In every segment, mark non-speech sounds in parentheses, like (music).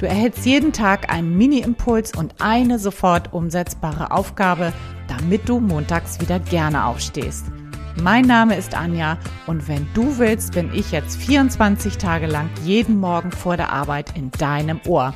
Du erhältst jeden Tag einen Mini-Impuls und eine sofort umsetzbare Aufgabe, damit du montags wieder gerne aufstehst. Mein Name ist Anja und wenn du willst, bin ich jetzt 24 Tage lang jeden Morgen vor der Arbeit in deinem Ohr.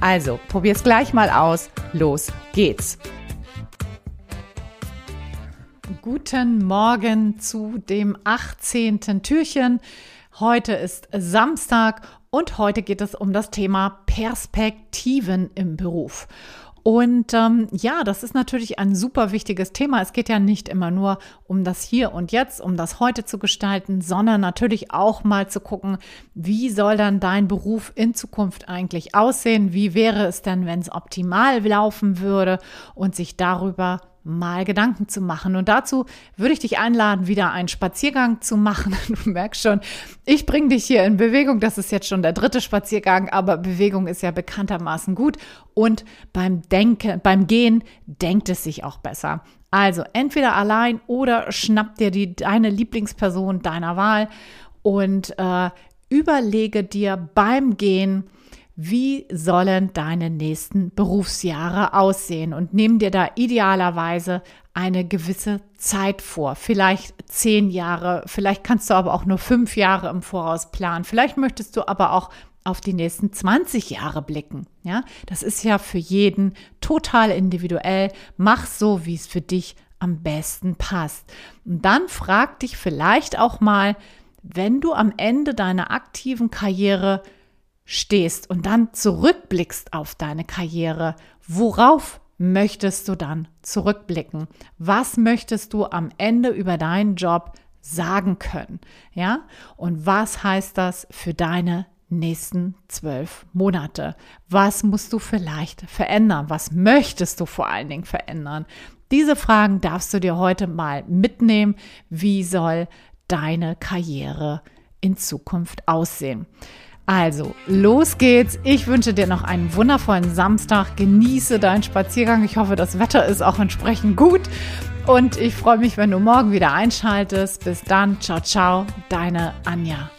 Also, probier's gleich mal aus. Los geht's. Guten Morgen zu dem 18. Türchen. Heute ist Samstag und heute geht es um das Thema Perspektiven im Beruf. Und ähm, ja, das ist natürlich ein super wichtiges Thema. Es geht ja nicht immer nur um das Hier und Jetzt, um das Heute zu gestalten, sondern natürlich auch mal zu gucken, wie soll dann dein Beruf in Zukunft eigentlich aussehen? Wie wäre es denn, wenn es optimal laufen würde und sich darüber mal Gedanken zu machen. Und dazu würde ich dich einladen, wieder einen Spaziergang zu machen. (laughs) Du merkst schon, ich bringe dich hier in Bewegung. Das ist jetzt schon der dritte Spaziergang, aber Bewegung ist ja bekanntermaßen gut. Und beim Denken, beim Gehen denkt es sich auch besser. Also entweder allein oder schnapp dir die, deine Lieblingsperson deiner Wahl und äh, überlege dir beim Gehen, wie sollen deine nächsten Berufsjahre aussehen und nimm dir da idealerweise eine gewisse Zeit vor. Vielleicht zehn Jahre, vielleicht kannst du aber auch nur fünf Jahre im Voraus planen. Vielleicht möchtest du aber auch auf die nächsten 20 Jahre blicken. Ja, das ist ja für jeden total individuell. Mach so, wie es für dich am besten passt. Und dann frag dich vielleicht auch mal, wenn du am Ende deiner aktiven Karriere stehst und dann zurückblickst auf deine Karriere, worauf möchtest du dann zurückblicken? Was möchtest du am Ende über deinen Job sagen können? Ja? Und was heißt das für deine nächsten zwölf Monate? Was musst du vielleicht verändern? Was möchtest du vor allen Dingen verändern? Diese Fragen darfst du dir heute mal mitnehmen. Wie soll deine Karriere in Zukunft aussehen? Also, los geht's. Ich wünsche dir noch einen wundervollen Samstag. Genieße deinen Spaziergang. Ich hoffe, das Wetter ist auch entsprechend gut. Und ich freue mich, wenn du morgen wieder einschaltest. Bis dann. Ciao, ciao. Deine Anja.